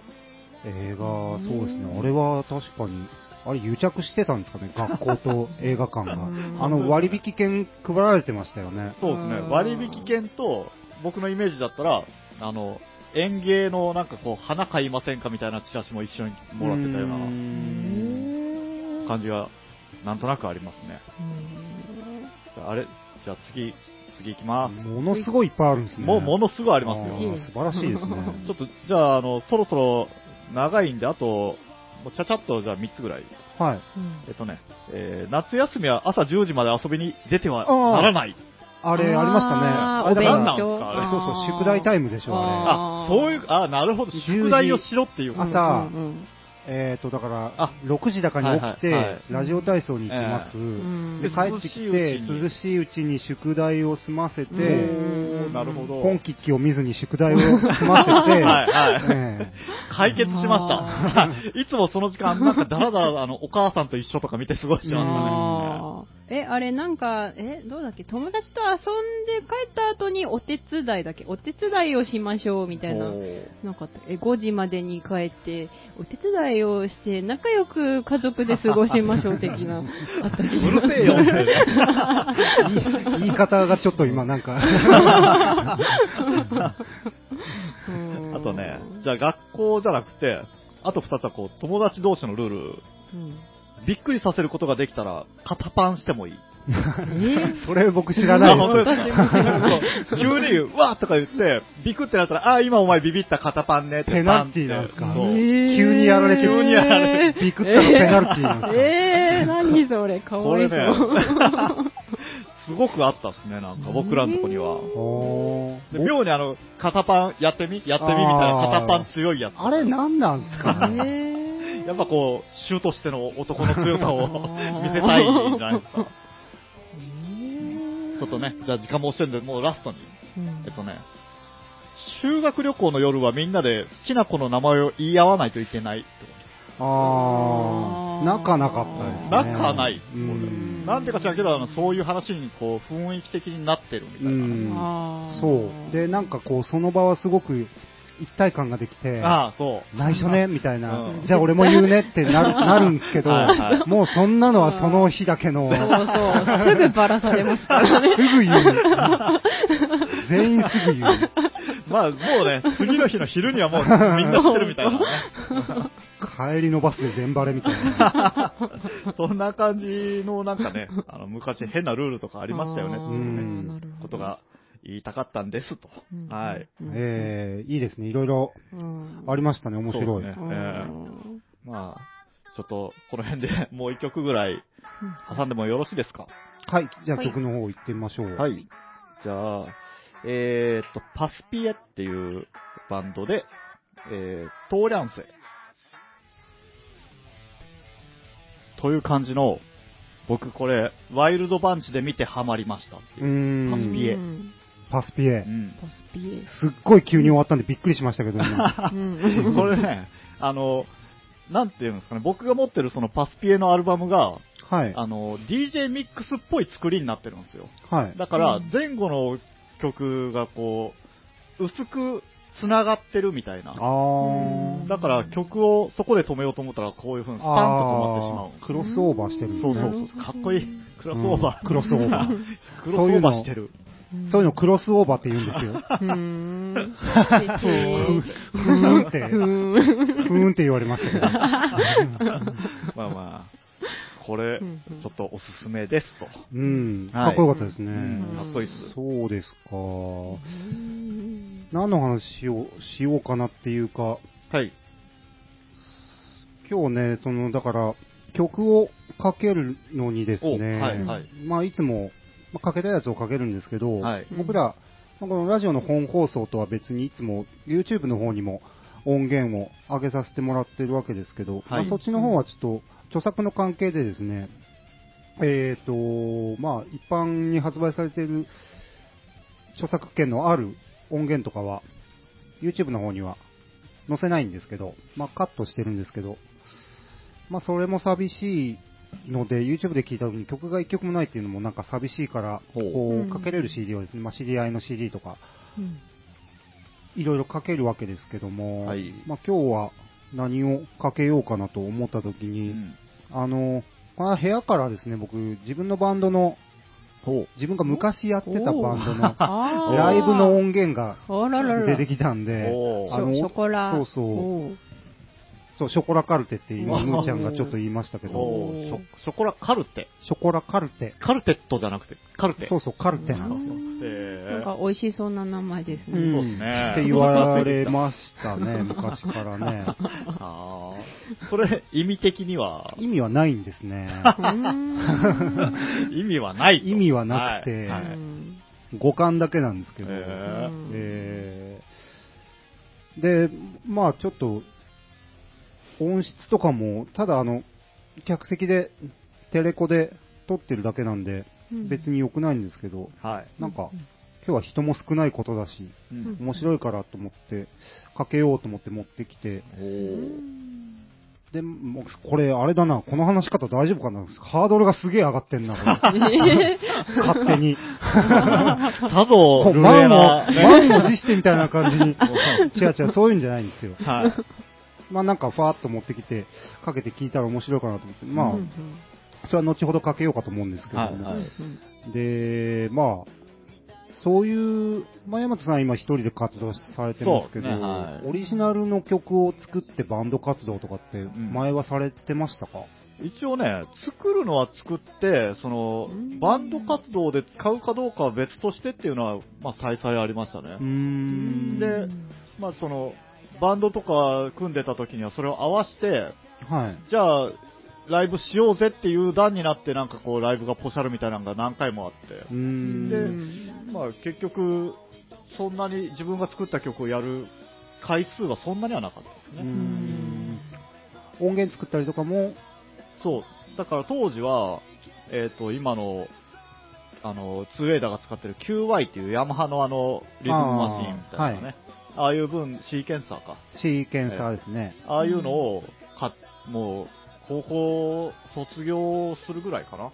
映画、そうですね。あれは確かに、あれ癒着してたんですかね、学校と映画館がうん。あの割引券配られてましたよね。そうですねう。ん割引券と、僕のイメージだったら、あの、園芸のなんかこう、花買いませんかみたいなチラシも一緒にもらってたよううな感じが、なんとなくありますね。あれ？じゃあ次、次行きます。ものすごいいっぱいあるんですね。もう、ものすごいありますあよ。ー素晴らしいですね。(laughs) ちょっと、じゃあ、あの、そろそろ長いんで、あと、もうちゃちゃっと、じゃあ3つぐらい。はい。えっとね、えー夏休みは朝10時まで遊びに出てはならない。あれ、ありましたね。あれだからお勉強あれ？そうそう、宿題タイムでしょ、ああ、そういう、あ、なるほど、10時宿題をしろっていう。朝うんうんれ。えっと、だからあ、6時だかに起きてはいはいはい、ラジオ体操に行きます。うん。で、帰ってきて、涼しいうちに。宿題を済ませて、なるほど。本キッキを見ずに宿題を済ませて、(laughs) はいはい。え解決しました。(laughs) いつもその時間、なんかだらだら、あの、お母さんと一緒とか見て過ごしてましたね。え、あれなんか、え、どうだっけ？友達と遊んで帰った後にお手伝いだっけ？お手伝いをしましょうみたいな。なんかえ、5時までに帰って、お手伝いをして、仲良く家族で過ごしましょう的な、(laughs) あったり。うるせえよ (laughs) 言い方がちょっと今なんか、うん。あとね、じゃあ学校じゃなくて、あと二つはこう、友達同士のルール。うんびっくりさせることができたら、肩パンしてもいい。えそれ僕知らない。急に、うわーとか言って、ビクってなったら、あー、今お前ビビった肩パンねって。ペナルティーなんですか？急にやられてる急にやられビクったらペナルティーなんですかえー、何それ、かわいそう。これねすごくあったっすね、なんか、僕らのとこには。おー。で妙にあの、肩パンやってみやってみみたいな、肩パン強いやつ。あれ何なんですかね？え (laughs) ーやっぱこう、衆としての男の強さを (laughs) 見せたいんじゃないですか。ちょっとね、じゃあ時間も押してるんで、もうラストに。うんえっとね、修学旅行の夜はみんなで好きな子の名前を言い合わないといけないってこあー、仲なかったですね。仲ないです。なんでか知らんけど、あのそういう話にこう、雰囲気的になってるみたいな。そう。で、なんかこう、その場はすごく一体感ができて、ああ、そう。内緒ね、みたいな、うんじゃあ俺も言うねってなる (laughs) なるんですけど、はいはいもうそんなのはその日だけの、そうそう、すぐバラされますからね。すぐ言う。全員すぐ言う。(laughs) まあ、もうね、次の日の昼にはもうみんな知ってるみたいなね。帰りのバスで全バレみたいな。(laughs) そんな感じのなんかね、あの、昔変なルールとかありましたよね。あーうんなるほどことが言いたかったんですと。うんはい。うんえー、いいですね。いろいろうんありましたね。面白い。そうですねうんえまあ、ちょっと、この辺で (laughs) もう一曲ぐらい挟んでもよろしいですか？はい。じゃあはい曲の方行ってみましょう。はい。じゃあ、えーっと、パスピエっていうバンドで、えー、トーリャンセ。という感じの、僕これ、ワイルドバンチで見てハマりました。パスピエうんパスピエう。んパスピエ。すっごい急に終わったんでびっくりしましたけど、今うん (laughs) これね、あの、なんていうんですかね、僕が持ってるそのパスピエのアルバムが、はい。あの、DJ ミックスっぽい作りになってるんですよ。はい。だからうん、前後の曲がこう、薄く繋がってるみたいな。あー。だから曲をそこで止めようと思ったらこういう風にスタンと止まってしまう。クロスオーバーしてるんですね。そうそうそう。かっこいい。クロスオーバー。うんクロスオーバー。(laughs) クロスオーバーしてる。そういうのクロスオーバーって言うんですよ。うーん。ふーんって、ふふーんって言われましたけど。(laughs) まあまあ、これ、ちょっとおすすめですと。うん。はいかっこよかったですね。うんかっこいいっす。そうですか。うん何の話をしようかなっていうか、はい。今日ね、その、だから、曲をかけるのにですね、おはいはいまあ、いつも、まあ、かけたやつをかけるんですけど、はい。僕ら、まあこのラジオの本放送とは別にいつも YouTube の方にも音源を上げさせてもらってるわけですけど、まあ、そっちの方はちょっと著作の関係でですね、えっ、と、まあ、一般に発売されている著作権のある音源とかは、YouTube の方には載せないんですけど、まあ、カットしてるんですけど、まあ、それも寂しいので、YouTube で聴いた時に曲が一曲もないっていうのもなんか寂しいから、こうかけれる CD をですね、まあ、知り合いの CD とか、うん。いろいろかけるわけですけども、はい。まあ、今日は何をかけようかなと思った時うに、ん。あの、この部屋からですね、僕、自分のバンドの。自分が昔やってたバンドの (laughs) ライブの音源が。出てきたんで、あのショショコラ。そうそうそう、ショコラカルテって今、うんむーちゃんがちょっと言いましたけど、ショショコラカルテ？ショコラカルテ。カルテットじゃなくて、カルテ。そうそう、カルテなんですよ。なんか美味しそうな名前ですね。うんそうですねって言われましたね、(laughs) 昔からね。あーそれ、意味的には、意味はないんですね。(laughs) 意味はないと。意味はなくてはいはいうん五感だけなんですけど。えーで、まあちょっと、音質とかも、ただあの、客席で、テレコで撮ってるだけなんで、うん別に良くないんですけど、はい。なんか、今日は人も少ないことだし、うん面白いからと思って、かけようと思って持ってきて、で、もうこれ、あれだな、この話し方大丈夫かなハードルがすげえ上がってんな、これ (laughs) 勝手に。(laughs) さぞ、ルエこう満を、な、ね満を持してみたいな感じに。(laughs) 違う違う、そういうんじゃないんですよ。はい。まあなんか、ファーっと持ってきて、かけて聞いたら面白いかなと思って、まあ、うんそれは後ほどかけようかと思うんですけど。も、はいはい。で、まあ、そういう、まあ、山田さん今一人で活動されてますけど、ねはい。オリジナルの曲を作ってバンド活動とかってん。前はされてましたか、一応ね、作るのは作って、そのうん、バンド活動で使うかどうかは別としてっていうのは、まあ、再々ありましたね。でまあ、その、バンドとか組んでた時にはそれを合わせて、はい。じゃあ、ライブしようぜっていう段になって、なんかこう、ライブがポシャルみたいなのが何回もあって。でまあ、結局、そんなに自分が作った曲をやる回数はそんなにはなかったですね。ん音源作ったりとかも、そう。だから当時は、えっ、と、今の、あの、ツーエイダーが使ってる QY っていうヤマハのあの、リズムマシーンみたいなね。あ,、あいう分、シーケンサーか。シーケンサーですね。ああいうのを、か、もう、高校卒業するぐらいかな。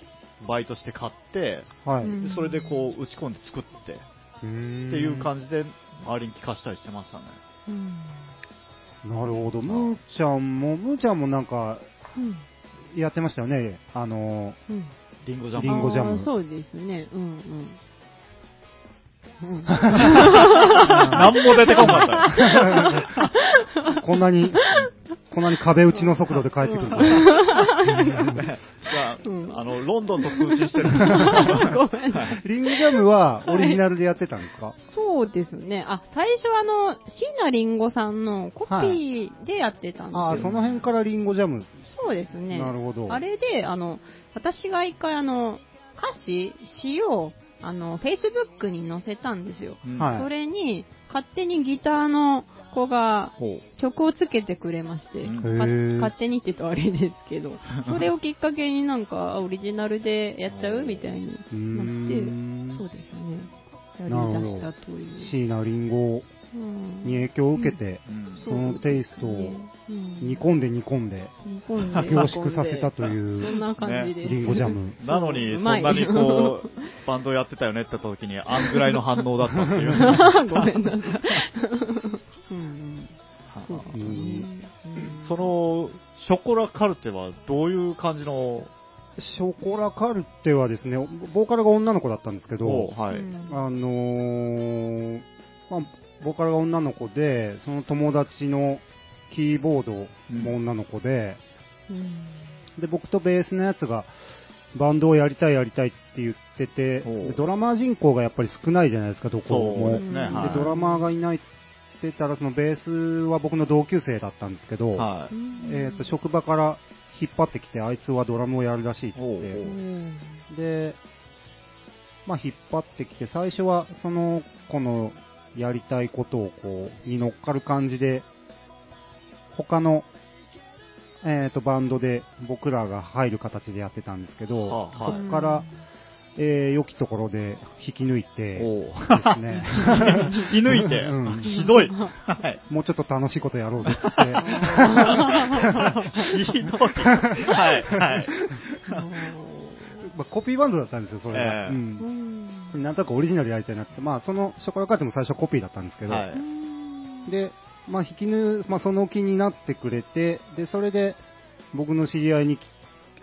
バイトして買って、はい。それでこう、打ち込んで作って、っていう感じで、周りに聞かしたりしてましたね。うんなるほど。むーちゃんも、むーちゃんもなんか、うんやってましたよね。あの、うんリンゴジャム。リンゴジャムあーそうですね。うんうん。うんなんも出てこんかったよ。(laughs) こんなに、こんなに壁打ちの速度で帰ってくるあの、ロンドンと通信してる。ごめんリングジャムはオリジナルでやってたんですか？そうですね。あ、最初あの、椎名林檎さんのコピーでやってたんですよ。ああ、その辺からリンゴジャム。そうですね。なるほど。あれで、あの、私が一回あの、歌詞、詩を、あの、Facebook に載せたんですよ。うん。はい。それに、勝手にギターの子がほ曲をつけてくれまして、勝手にって言うとあれですけど、(laughs) それをきっかけになんかあオリジナルでやっちゃうみたいになって、ん。そうですね。やり出したという。椎名林檎。うんに影響を受けて、うん。そのテイストをうん。煮込んで煮込んで、凝縮させたとそいう、んな感じです。リンゴジャム。(laughs) なのに、そんなにこう、(laughs) バンドやってたよねって言った時に、あんぐらいの反応だったっていう。(laughs) ごめんなさい。その、ショコラカルテはどういう感じの、ショコラカルテはですね、ボーカルが女の子だったんですけど、はい。うん。あのーまあ、ボーカルが女の子で、その友達のキーボードも女の子で、うんで、僕とベースのやつがバンドをやりたいやりたいって言ってて、ドラマー人口がやっぱり少ないじゃないですか、どこも。ですね、うんはい。でドラマーがいないって言ってたら、そのベースは僕の同級生だったんですけど、はい。えっ、と、職場から引っ張ってきて、あいつはドラムをやるらしいって言って、で、まあ引っ張ってきて、最初はその子のやりたいことをこう、に乗っかる感じで、他の、えっ、と、バンドで僕らが入る形でやってたんですけど、はあはいそこから、えー良きところで引き抜いてですね、引き抜いて、うんひどい。はい。もうちょっと楽しいことやろうぜって、(laughs) ひどい。はい、はい。まあ、コピーバンドだったんですよ、それが。ええうんなんとなくオリジナルやりたいなって、まあ、その、ショコラカーテも最初コピーだったんですけど、はい。で、まあ、引き抜、まあ、その気になってくれて、で、それで、僕の知り合いに、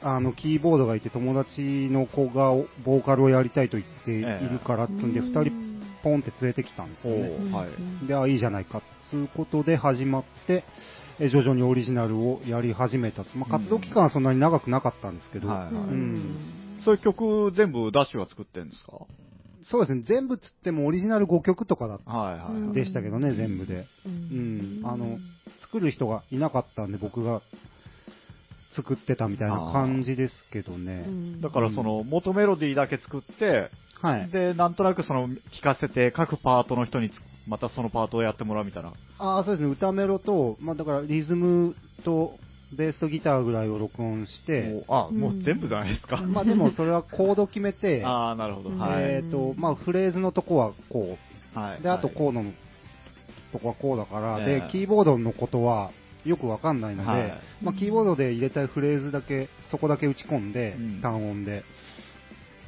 あの、キーボードがいて、友達の子が、ボーカルをやりたいと言っているからってんで、二、人、ポンって連れてきたんですよね。はい。で、あ、いいじゃないか、つうことで始まって、え徐々にオリジナルをやり始めた。まあ、活動期間はそんなに長くなかったんですけど、はいはい。うん。そういう曲全部ダッシュが作ってるんですか？そうですね、全部つってもオリジナル5曲とかだはいはいはい。でしたけどね、全部で。うん、あの、作る人がいなかったんで、僕が作ってたみたいな感じですけどね。だからその元メロディーだけ作って、はい。で、なんとなくその聞かせて各パートの人につまたそのパートをやってもらうみたいな。ああ、そうですね、歌メロと、まあだからリズムとベースとギターぐらいを録音して、あ、もう全部じゃないですか。まあでもそれはコード決めて、(laughs) ああ、なるほど。えっ、と、まあフレーズのとこはこはい。う、で、あとはい。コードのとこはこうだから、ええで、キーボードのことはよくわかんないので、はい。まあキーボードで入れたいフレーズだけ、そこだけ打ち込んで、うん。単音で、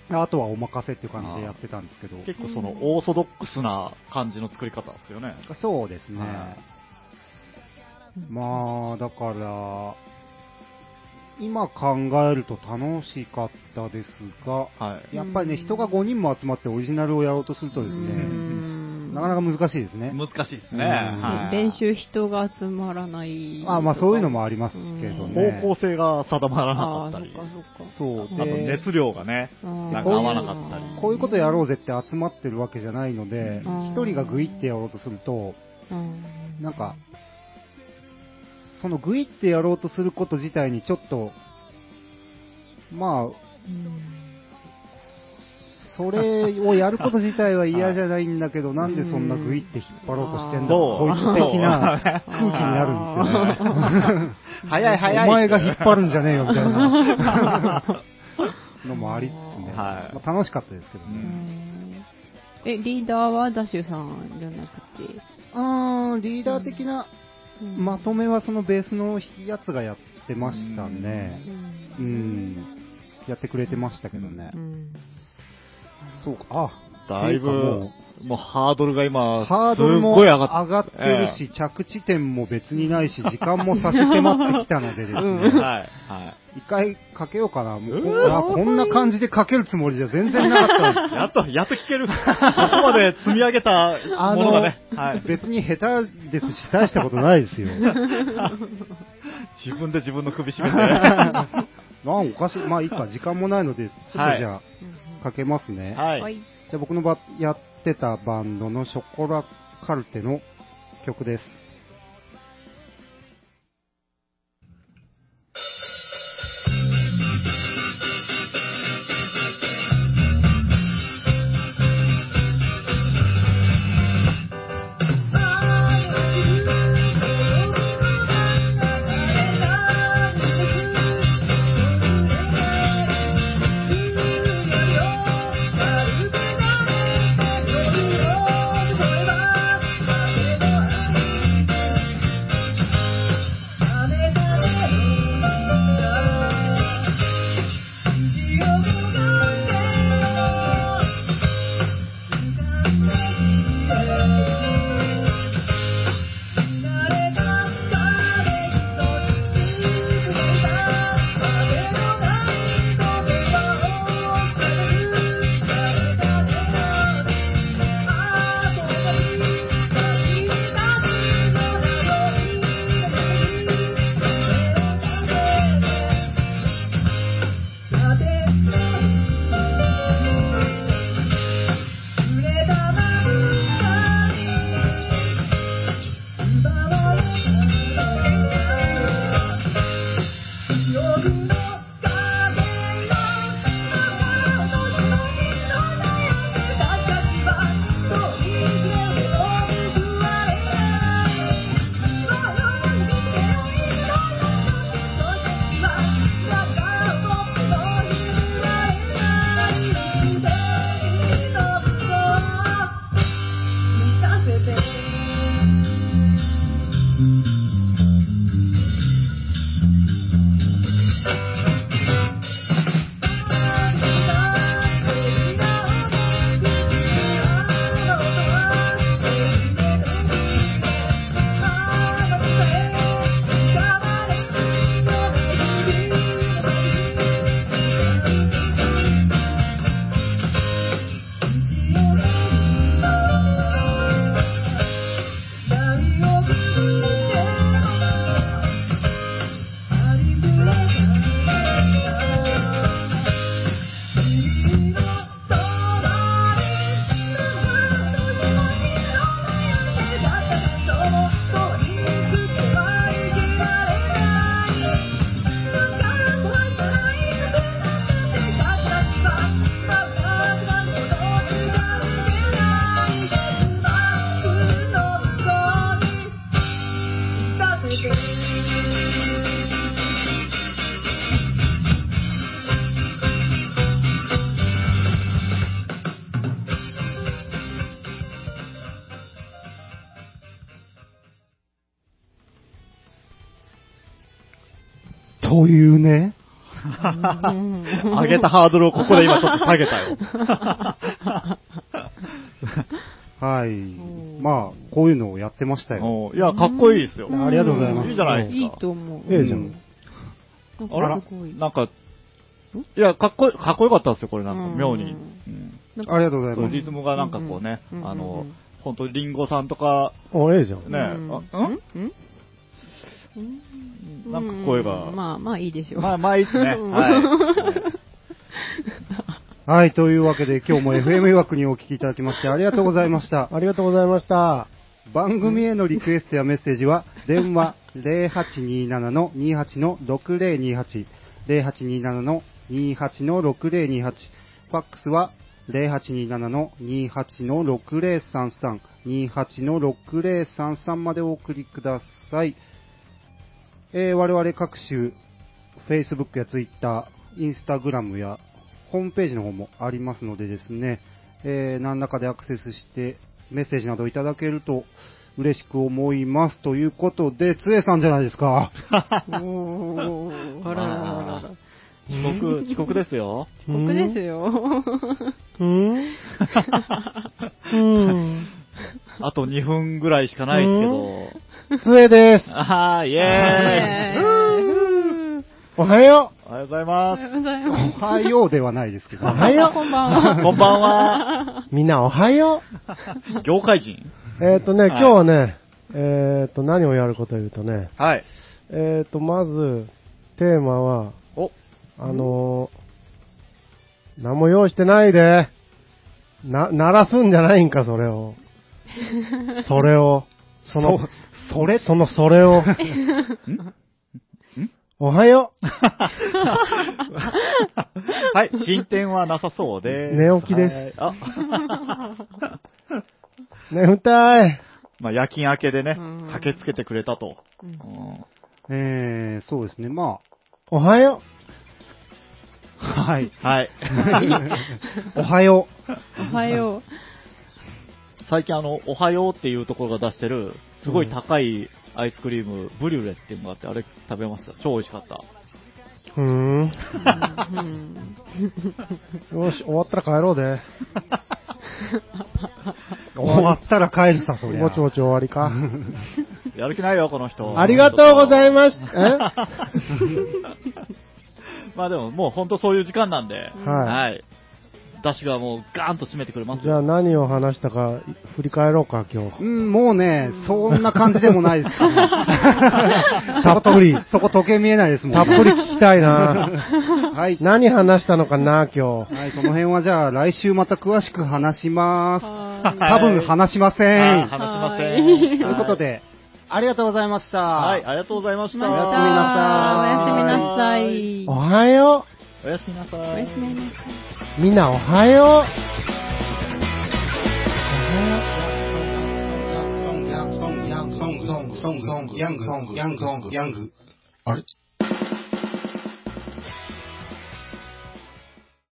あとはお任せっていう感じでやってたんですけど、結構そのオーソドックスな感じの作り方ですよね。そうですね。はまあ、だから、今考えると楽しかったですが、はい。やっぱりね、人が5人も集まってオリジナルをやろうとするとですね、なかなか難しいですね。難しいですね。うんはい練習人が集まらない。あまあそういうのもありますけどね。方向性が定まらなかったりそっか、そっか。そうあとで熱量がね、なんか合わなかったり。こういうことやろうぜって集まってるわけじゃないのでう、ん一人がグイってやろうとすると、うんなんか、そのグイってやろうとすること自体にちょっと、まあ、うんそれをやること自体は嫌じゃないんだけど、なんでそんなグイって引っ張ろうとしてんだこいつ的な空気になるんですよね。早い早い。お前が引っ張るんじゃねえよみたいな (laughs) のもありつつね。はいまあ、楽しかったですけどうね。え、リーダーはダッシュさんじゃなくて？あー、リーダー的なうんまとめはそのベースのやつがやってましたね。ううんん。やってくれてましたけどねう。んそうか。あ、だいぶ、もうハードルが今、ハードルも上ごい上がってるし、着地点も別にないし、時間も差し迫ってきたのでですうんて。ね、はい。はい。一回かけようかな。もうこうあこんな感じでかけるつもりじゃ全然なかったんですやっと、やっと聞ける。ここまで積み上げたあの、ものがね。はい。別に下手ですし、大したことないですよ。(laughs) 自分で自分の首絞めて。(laughs) なんおかしい。まあいいか、時間もないので、ちょっとじはいゃあ、かけますね。はい。はい。じゃ僕のばやってたバンドのショコラカルテの曲です。「上げたハードルをここで今ちょっと下げたよ。(laughs) はいん。まあ、こういうのをやってましたよ。おいや、かっこいいですよ。ありがとうございますいいじゃないですか。いいと思う。ええじゃんあら。なんか、いや、かっこいい、かっこよかったですよ、これなんか、うん妙に。ありがとうございます。リズムがなんかこうね、あのうん、本当リンゴさんとか、お、ええじゃん。ね、うん？なんか声が、まあまあいいでしょう。まあまあいいですね。(laughs) はいはい、というわけで今日も FM 枠にお聞きいただきましてありがとうございました。ありがとうございました。番組へのリクエストやメッセージは、電話0827-28-6028、0827-28-6028、ファックスは0827-28-6033、28-6033までお送りください。えー我々各種、Facebook や Twitter、Instagram やホームページの方もありますのでですね、えー何らかでアクセスしてメッセージなどいただけると嬉しく思います。ということで、つえさんじゃないですか。おーあららららら。遅刻、遅刻ですよ。遅刻ですよ。うんうん。(laughs) あと2分ぐらいしかないですけど。つえです。あー、イェーイえーおはよおはようございおまはようございます。おはようではないですけど、おはようこんばんは。す。こんばんは。う。みんなおはよ業界人う。えっ、とね、はい今日はね、えっ、と、何をやるかというとね、はい。えっ、と、まず、テーマは、お、あのー、何も用意してないで。な、鳴らすんじゃないんか、それを。それを。その、そそれ？その、それを。(laughs) おはよ (laughs) はい、進展はなさそうで。寝起きですはいあ、う。(laughs) 眠たい。まあ夜勤明けでねうん、駆けつけてくれたと。うんうんえー、そうですね、まおはよあ、はい。はい。おはよおはよ最近あの、おはようっていうところが出してる、すごい高いアイスクリーム、ブリュレっていうのがあって、あれ食べました？超美味しかった。う。うーん。よし、終わったら帰ろうで。う。(laughs) 終わったら帰るさ、そりゃ。ぼちぼち終わりか。(laughs) やる気ないよ、この人。ありがとうございました。(laughs) え？まあでも、もう本当そういう時間なんで、はいはい。ダッシュがもうガーンと締めてくれますよ。じゃあ何を話したか振り返ろうか、今日。うん、もうね、そんな感じでもないです (laughs) たっぷりそこ時計見えないですもん、たっぷり聞きたいな。(laughs) はい。何話したのかな、今日。はい、その辺はじゃあ来週また詳しく話します。は多分話しませはいん。話しません。はいということで、ありがとうございました。はい、ありがとうございました。おやすみなさいおやすみなさい。おはよおやすみなさい。おやすみなさい。う。みんなおはよう。 Young song, young song, young song, song, song, young song, young song, young. あれ